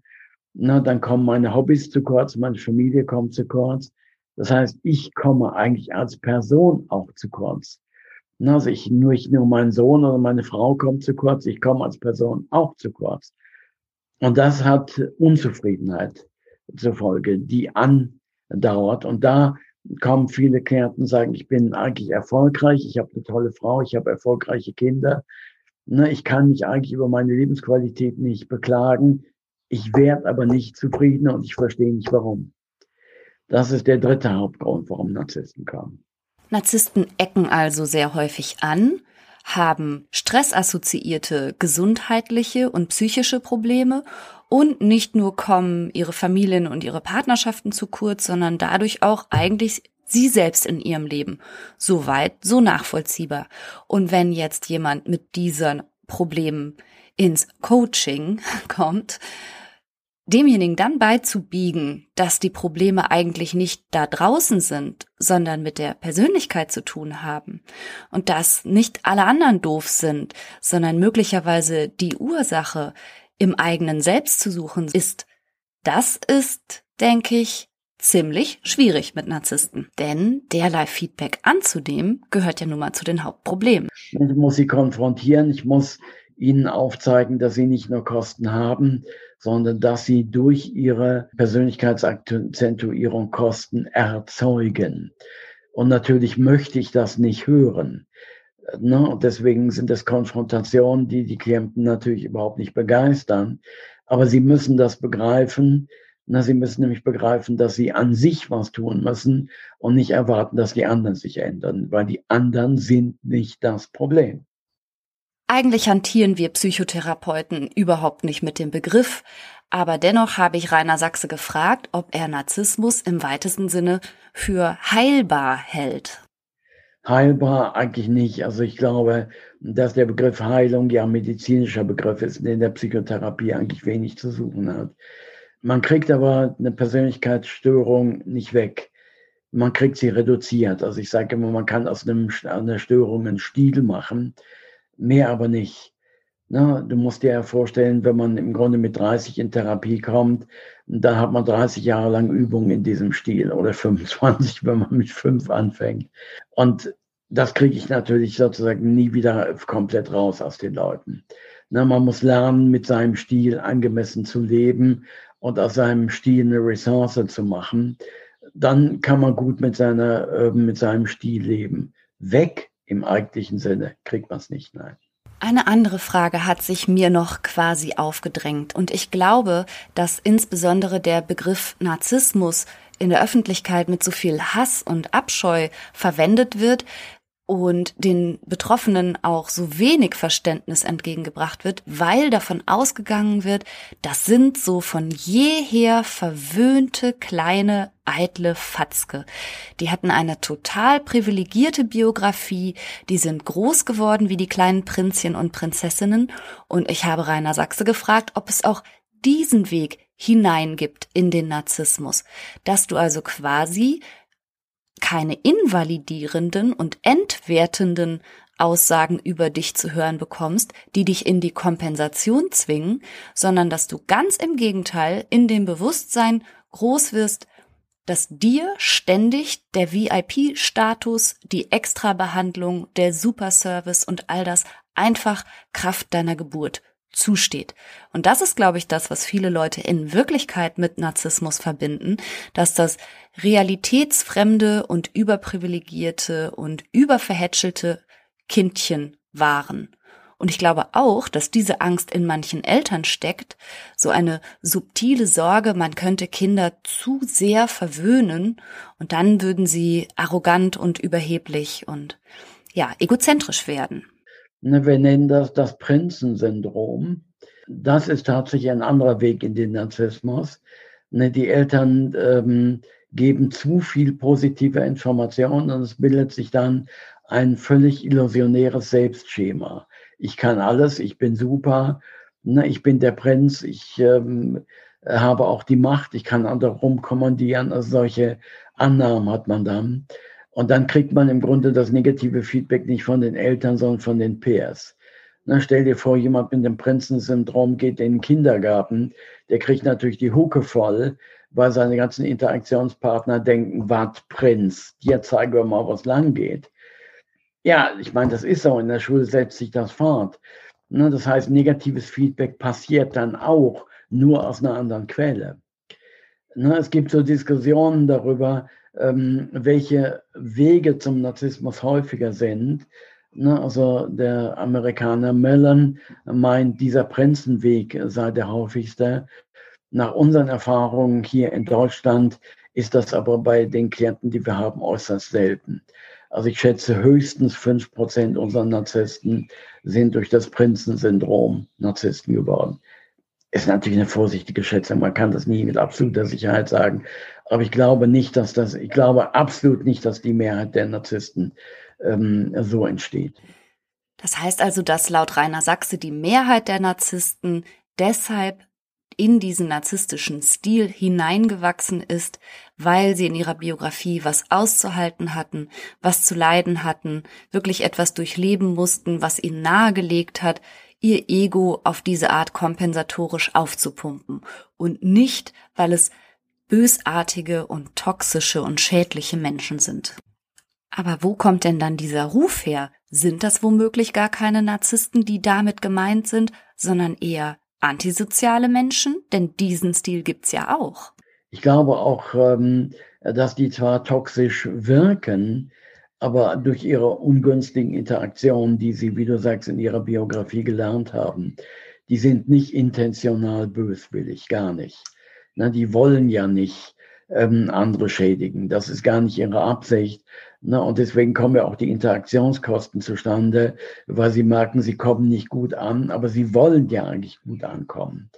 na, dann kommen meine Hobbys zu kurz, meine Familie kommt zu kurz. Das heißt, ich komme eigentlich als Person auch zu kurz. Also ich, nur, ich, nur mein Sohn oder meine Frau kommt zu kurz, ich komme als Person auch zu kurz. Und das hat Unzufriedenheit zur Folge, die andauert. Und da kommen viele Klienten sagen, ich bin eigentlich erfolgreich, ich habe eine tolle Frau, ich habe erfolgreiche Kinder. Ne, ich kann mich eigentlich über meine Lebensqualität nicht beklagen. Ich werde aber nicht zufrieden und ich verstehe nicht warum. Das ist der dritte Hauptgrund, warum Narzissten kommen. Narzissten ecken also sehr häufig an, haben stressassoziierte gesundheitliche und psychische Probleme und nicht nur kommen ihre Familien und ihre Partnerschaften zu kurz, sondern dadurch auch eigentlich sie selbst in ihrem Leben. Soweit, so nachvollziehbar. Und wenn jetzt jemand mit diesen Problemen ins Coaching kommt, demjenigen dann beizubiegen, dass die Probleme eigentlich nicht da draußen sind, sondern mit der Persönlichkeit zu tun haben und dass nicht alle anderen doof sind, sondern möglicherweise die Ursache im eigenen Selbst zu suchen ist, das ist, denke ich, ziemlich schwierig mit Narzissten. Denn derlei Feedback anzunehmen, gehört ja nun mal zu den Hauptproblemen. Ich muss sie konfrontieren, ich muss ihnen aufzeigen, dass sie nicht nur Kosten haben, sondern dass sie durch ihre Persönlichkeitsakzentuierung Kosten erzeugen. Und natürlich möchte ich das nicht hören. Ne? Deswegen sind es Konfrontationen, die die Klienten natürlich überhaupt nicht begeistern. Aber sie müssen das begreifen. Na, sie müssen nämlich begreifen, dass sie an sich was tun müssen und nicht erwarten, dass die anderen sich ändern, weil die anderen sind nicht das Problem. Eigentlich hantieren wir Psychotherapeuten überhaupt nicht mit dem Begriff, aber dennoch habe ich Rainer Sachse gefragt, ob er Narzissmus im weitesten Sinne für heilbar hält. Heilbar eigentlich nicht. Also ich glaube, dass der Begriff Heilung ja medizinischer Begriff ist, in der Psychotherapie eigentlich wenig zu suchen hat. Man kriegt aber eine Persönlichkeitsstörung nicht weg. Man kriegt sie reduziert. Also ich sage immer, man kann aus einem, einer Störung einen Stil machen mehr aber nicht. Na, du musst dir ja vorstellen, wenn man im Grunde mit 30 in Therapie kommt, dann hat man 30 Jahre lang Übung in diesem Stil oder 25, wenn man mit 5 anfängt. Und das kriege ich natürlich sozusagen nie wieder komplett raus aus den Leuten. Na, man muss lernen, mit seinem Stil angemessen zu leben und aus seinem Stil eine Ressource zu machen. Dann kann man gut mit, seiner, äh, mit seinem Stil leben. Weg im eigentlichen Sinne kriegt man es nicht, nein. Eine andere Frage hat sich mir noch quasi aufgedrängt. Und ich glaube, dass insbesondere der Begriff Narzissmus in der Öffentlichkeit mit so viel Hass und Abscheu verwendet wird, und den Betroffenen auch so wenig Verständnis entgegengebracht wird, weil davon ausgegangen wird, das sind so von jeher verwöhnte kleine eitle Fatzke. Die hatten eine total privilegierte Biografie, die sind groß geworden wie die kleinen Prinzchen und Prinzessinnen und ich habe Rainer Sachse gefragt, ob es auch diesen Weg hineingibt in den Narzissmus, dass du also quasi keine invalidierenden und entwertenden Aussagen über dich zu hören bekommst, die dich in die Kompensation zwingen, sondern dass du ganz im Gegenteil in dem Bewusstsein groß wirst, dass dir ständig der VIP-Status, die Extrabehandlung, der Superservice und all das einfach Kraft deiner Geburt zusteht. Und das ist, glaube ich, das, was viele Leute in Wirklichkeit mit Narzissmus verbinden, dass das realitätsfremde und überprivilegierte und überverhätschelte Kindchen waren. Und ich glaube auch, dass diese Angst in manchen Eltern steckt, so eine subtile Sorge, man könnte Kinder zu sehr verwöhnen und dann würden sie arrogant und überheblich und ja, egozentrisch werden. Ne, wir nennen das das Prinzensyndrom. Das ist tatsächlich ein anderer Weg in den Narzissmus. Ne, die Eltern ähm, geben zu viel positive Informationen und es bildet sich dann ein völlig illusionäres Selbstschema ich kann alles, ich bin super, ne, ich bin der Prinz, ich ähm, habe auch die Macht, ich kann andere rumkommandieren. Also solche Annahmen hat man dann. Und dann kriegt man im Grunde das negative Feedback nicht von den Eltern, sondern von den Peers. Na, stell dir vor, jemand mit dem Prinzensyndrom geht in den Kindergarten, der kriegt natürlich die Hucke voll, weil seine ganzen Interaktionspartner denken, wart Prinz, dir zeigen wir mal, was lang geht. Ja, ich meine, das ist so. In der Schule setzt sich das fort. Ne, das heißt, negatives Feedback passiert dann auch nur aus einer anderen Quelle. Ne, es gibt so Diskussionen darüber, ähm, welche Wege zum Narzissmus häufiger sind. Ne, also der Amerikaner Mellon meint, dieser Prinzenweg sei der häufigste. Nach unseren Erfahrungen hier in Deutschland ist das aber bei den Klienten, die wir haben, äußerst selten. Also ich schätze, höchstens fünf Prozent unserer Narzissten sind durch das Prinzensyndrom Narzissten geworden. Ist natürlich eine vorsichtige Schätzung. Man kann das nie mit absoluter Sicherheit sagen. Aber ich glaube nicht, dass das, ich glaube absolut nicht, dass die Mehrheit der Narzissten ähm, so entsteht. Das heißt also, dass laut Rainer Sachse die Mehrheit der Narzissten deshalb in diesen narzisstischen Stil hineingewachsen ist, weil sie in ihrer Biografie was auszuhalten hatten, was zu leiden hatten, wirklich etwas durchleben mussten, was ihnen nahegelegt hat, ihr Ego auf diese Art kompensatorisch aufzupumpen und nicht, weil es bösartige und toxische und schädliche Menschen sind. Aber wo kommt denn dann dieser Ruf her? Sind das womöglich gar keine Narzissten, die damit gemeint sind, sondern eher antisoziale Menschen? Denn diesen Stil gibt's ja auch. Ich glaube auch, ähm, dass die zwar toxisch wirken, aber durch ihre ungünstigen Interaktionen, die sie, wie du sagst, in ihrer Biografie gelernt haben, die sind nicht intentional böswillig, gar nicht. Na, die wollen ja nicht ähm, andere schädigen. Das ist gar nicht ihre Absicht. Na, und deswegen kommen ja auch die Interaktionskosten zustande, weil sie merken, sie kommen nicht gut an, aber sie wollen ja eigentlich gut ankommen.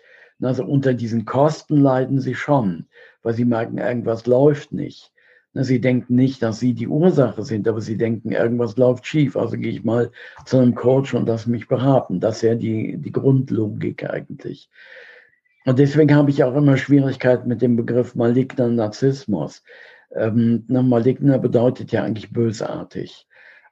Also unter diesen Kosten leiden sie schon, weil sie merken, irgendwas läuft nicht. Sie denken nicht, dass sie die Ursache sind, aber sie denken, irgendwas läuft schief. Also gehe ich mal zu einem Coach und lass mich beraten. Das ist ja die, die Grundlogik eigentlich. Und deswegen habe ich auch immer Schwierigkeiten mit dem Begriff maligner Narzissmus. Ähm, maligner bedeutet ja eigentlich bösartig.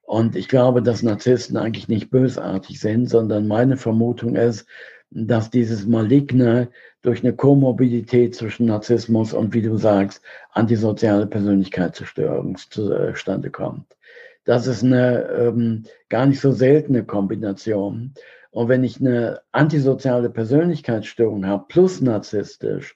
Und ich glaube, dass Narzissten eigentlich nicht bösartig sind, sondern meine Vermutung ist, dass dieses Maligne durch eine Komorbidität zwischen Narzissmus und, wie du sagst, antisoziale Persönlichkeitsstörung zustande kommt. Das ist eine ähm, gar nicht so seltene Kombination. Und wenn ich eine antisoziale Persönlichkeitsstörung habe plus narzisstisch,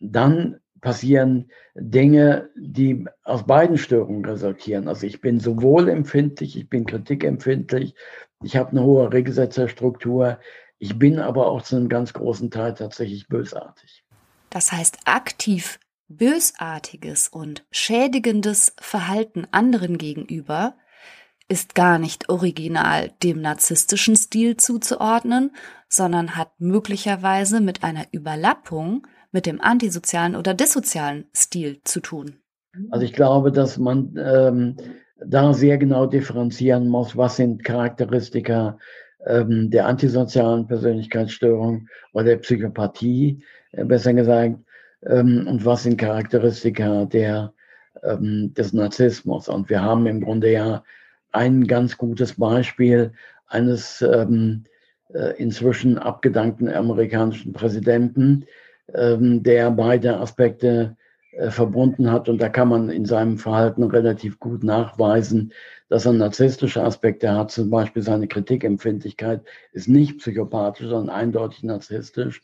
dann passieren Dinge, die aus beiden Störungen resultieren. Also ich bin sowohl empfindlich, ich bin kritikempfindlich, ich habe eine hohe Regelsetzerstruktur, ich bin aber auch zu einem ganz großen Teil tatsächlich bösartig. Das heißt, aktiv bösartiges und schädigendes Verhalten anderen gegenüber ist gar nicht original dem narzisstischen Stil zuzuordnen, sondern hat möglicherweise mit einer Überlappung mit dem antisozialen oder dissozialen Stil zu tun. Also ich glaube, dass man ähm, da sehr genau differenzieren muss, was sind Charakteristika ähm, der antisozialen Persönlichkeitsstörung oder der Psychopathie, äh, besser gesagt, ähm, und was sind Charakteristika der, ähm, des Narzissmus. Und wir haben im Grunde ja ein ganz gutes Beispiel eines ähm, äh, inzwischen abgedankten amerikanischen Präsidenten, ähm, der beide Aspekte verbunden hat. Und da kann man in seinem Verhalten relativ gut nachweisen, dass er narzisstische Aspekte hat. Zum Beispiel seine Kritikempfindlichkeit ist nicht psychopathisch, sondern eindeutig narzisstisch.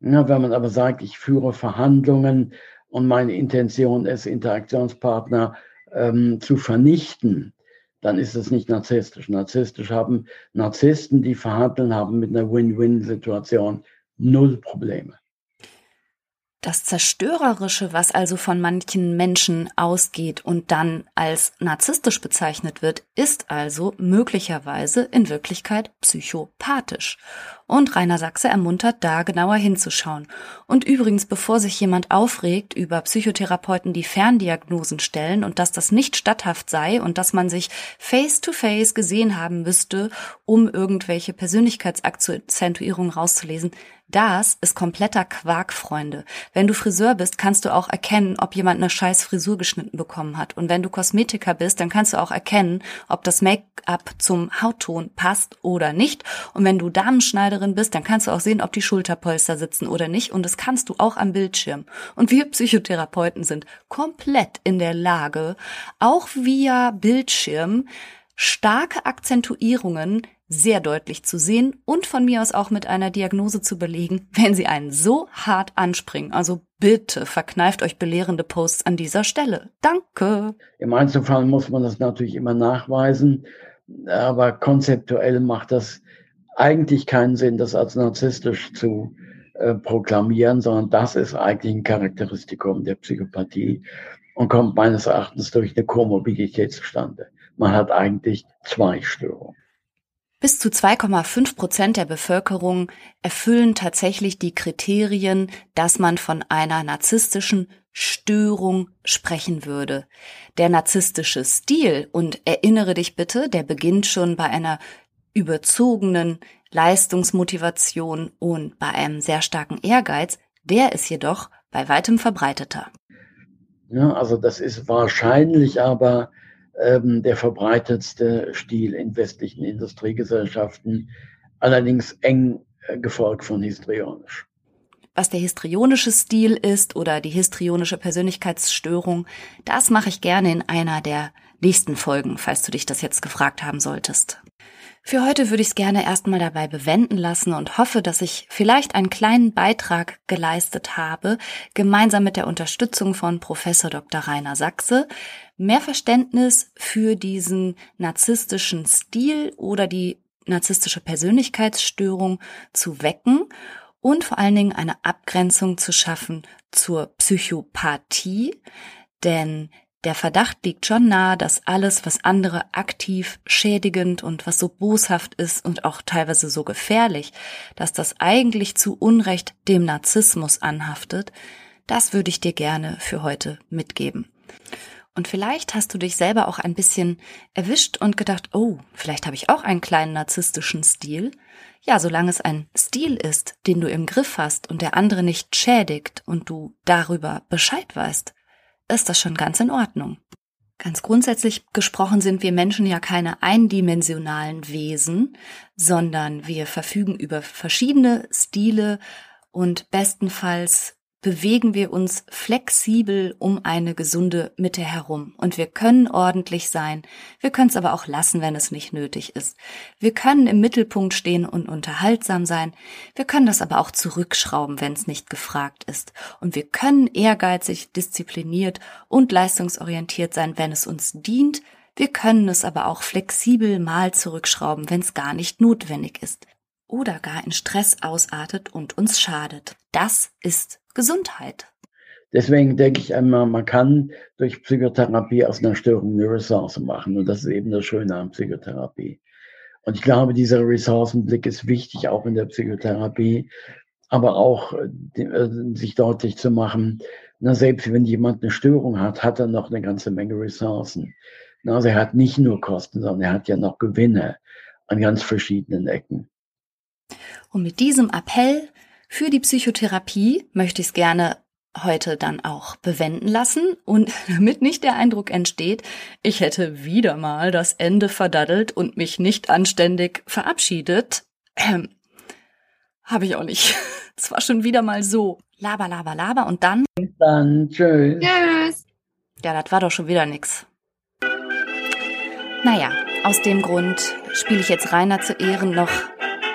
Ja, wenn man aber sagt, ich führe Verhandlungen und meine Intention ist, Interaktionspartner ähm, zu vernichten, dann ist es nicht narzisstisch. Narzisstisch haben Narzissten, die verhandeln, haben mit einer Win-Win-Situation null Probleme. Das Zerstörerische, was also von manchen Menschen ausgeht und dann als narzisstisch bezeichnet wird, ist also möglicherweise in Wirklichkeit psychopathisch. Und Rainer Sachse ermuntert, da genauer hinzuschauen. Und übrigens, bevor sich jemand aufregt über Psychotherapeuten, die Ferndiagnosen stellen und dass das nicht statthaft sei und dass man sich face-to-face -face gesehen haben müsste, um irgendwelche Persönlichkeitsakzentuierungen rauszulesen, das ist kompletter Quark, Freunde. Wenn du Friseur bist, kannst du auch erkennen, ob jemand eine scheiß Frisur geschnitten bekommen hat. Und wenn du Kosmetiker bist, dann kannst du auch erkennen, ob das Make-up zum Hautton passt oder nicht. Und wenn du Damenschneiderin bist, dann kannst du auch sehen, ob die Schulterpolster sitzen oder nicht. Und das kannst du auch am Bildschirm. Und wir Psychotherapeuten sind komplett in der Lage, auch via Bildschirm starke Akzentuierungen sehr deutlich zu sehen und von mir aus auch mit einer Diagnose zu belegen, wenn sie einen so hart anspringen. Also bitte verkneift euch belehrende Posts an dieser Stelle. Danke. Im Einzelfall muss man das natürlich immer nachweisen, aber konzeptuell macht das eigentlich keinen Sinn, das als narzisstisch zu äh, proklamieren, sondern das ist eigentlich ein Charakteristikum der Psychopathie und kommt meines Erachtens durch eine Komorbidität zustande. Man hat eigentlich zwei Störungen. Bis zu 2,5 Prozent der Bevölkerung erfüllen tatsächlich die Kriterien, dass man von einer narzisstischen Störung sprechen würde. Der narzisstische Stil, und erinnere dich bitte, der beginnt schon bei einer überzogenen Leistungsmotivation und bei einem sehr starken Ehrgeiz, der ist jedoch bei weitem verbreiteter. Ja, also das ist wahrscheinlich aber ähm, der verbreitetste Stil in westlichen Industriegesellschaften, allerdings eng äh, gefolgt von histrionisch. Was der histrionische Stil ist oder die histrionische Persönlichkeitsstörung, das mache ich gerne in einer der nächsten Folgen, falls du dich das jetzt gefragt haben solltest. Für heute würde ich es gerne erstmal dabei bewenden lassen und hoffe, dass ich vielleicht einen kleinen Beitrag geleistet habe, gemeinsam mit der Unterstützung von Professor Dr. Rainer Sachse, mehr Verständnis für diesen narzisstischen Stil oder die narzisstische Persönlichkeitsstörung zu wecken und vor allen Dingen eine Abgrenzung zu schaffen zur Psychopathie, denn der Verdacht liegt schon nahe, dass alles, was andere aktiv schädigend und was so boshaft ist und auch teilweise so gefährlich, dass das eigentlich zu Unrecht dem Narzissmus anhaftet, das würde ich dir gerne für heute mitgeben. Und vielleicht hast du dich selber auch ein bisschen erwischt und gedacht, oh, vielleicht habe ich auch einen kleinen narzisstischen Stil. Ja, solange es ein Stil ist, den du im Griff hast und der andere nicht schädigt und du darüber Bescheid weißt, ist das schon ganz in Ordnung. Ganz grundsätzlich gesprochen sind wir Menschen ja keine eindimensionalen Wesen, sondern wir verfügen über verschiedene Stile und bestenfalls bewegen wir uns flexibel um eine gesunde Mitte herum. Und wir können ordentlich sein. Wir können es aber auch lassen, wenn es nicht nötig ist. Wir können im Mittelpunkt stehen und unterhaltsam sein. Wir können das aber auch zurückschrauben, wenn es nicht gefragt ist. Und wir können ehrgeizig, diszipliniert und leistungsorientiert sein, wenn es uns dient. Wir können es aber auch flexibel mal zurückschrauben, wenn es gar nicht notwendig ist oder gar in Stress ausartet und uns schadet. Das ist Gesundheit. Deswegen denke ich einmal, man kann durch Psychotherapie aus einer Störung eine Ressource machen. Und das ist eben das Schöne an Psychotherapie. Und ich glaube, dieser Ressourcenblick ist wichtig, auch in der Psychotherapie, aber auch äh, sich deutlich zu machen, na, selbst wenn jemand eine Störung hat, hat er noch eine ganze Menge Ressourcen. also er hat nicht nur Kosten, sondern er hat ja noch Gewinne an ganz verschiedenen Ecken. Und mit diesem Appell für die Psychotherapie möchte ich es gerne heute dann auch bewenden lassen und damit nicht der Eindruck entsteht, ich hätte wieder mal das Ende verdaddelt und mich nicht anständig verabschiedet, ähm, habe ich auch nicht. Es war schon wieder mal so. Laber, laber, laber und dann. Dann tschüss. Tschüss. Ja, das war doch schon wieder nix. Naja, aus dem Grund spiele ich jetzt Rainer zu Ehren noch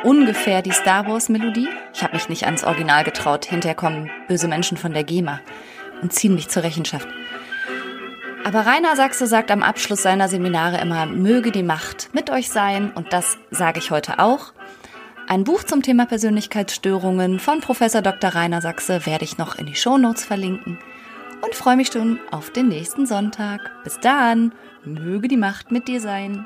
ungefähr die Star Wars Melodie. Ich habe mich nicht ans Original getraut. Hinterher kommen böse Menschen von der GEMA und ziehen mich zur Rechenschaft. Aber Rainer Sachse sagt am Abschluss seiner Seminare immer, möge die Macht mit euch sein und das sage ich heute auch. Ein Buch zum Thema Persönlichkeitsstörungen von Professor Dr. Rainer Sachse werde ich noch in die Shownotes verlinken und freue mich schon auf den nächsten Sonntag. Bis dann, möge die Macht mit dir sein.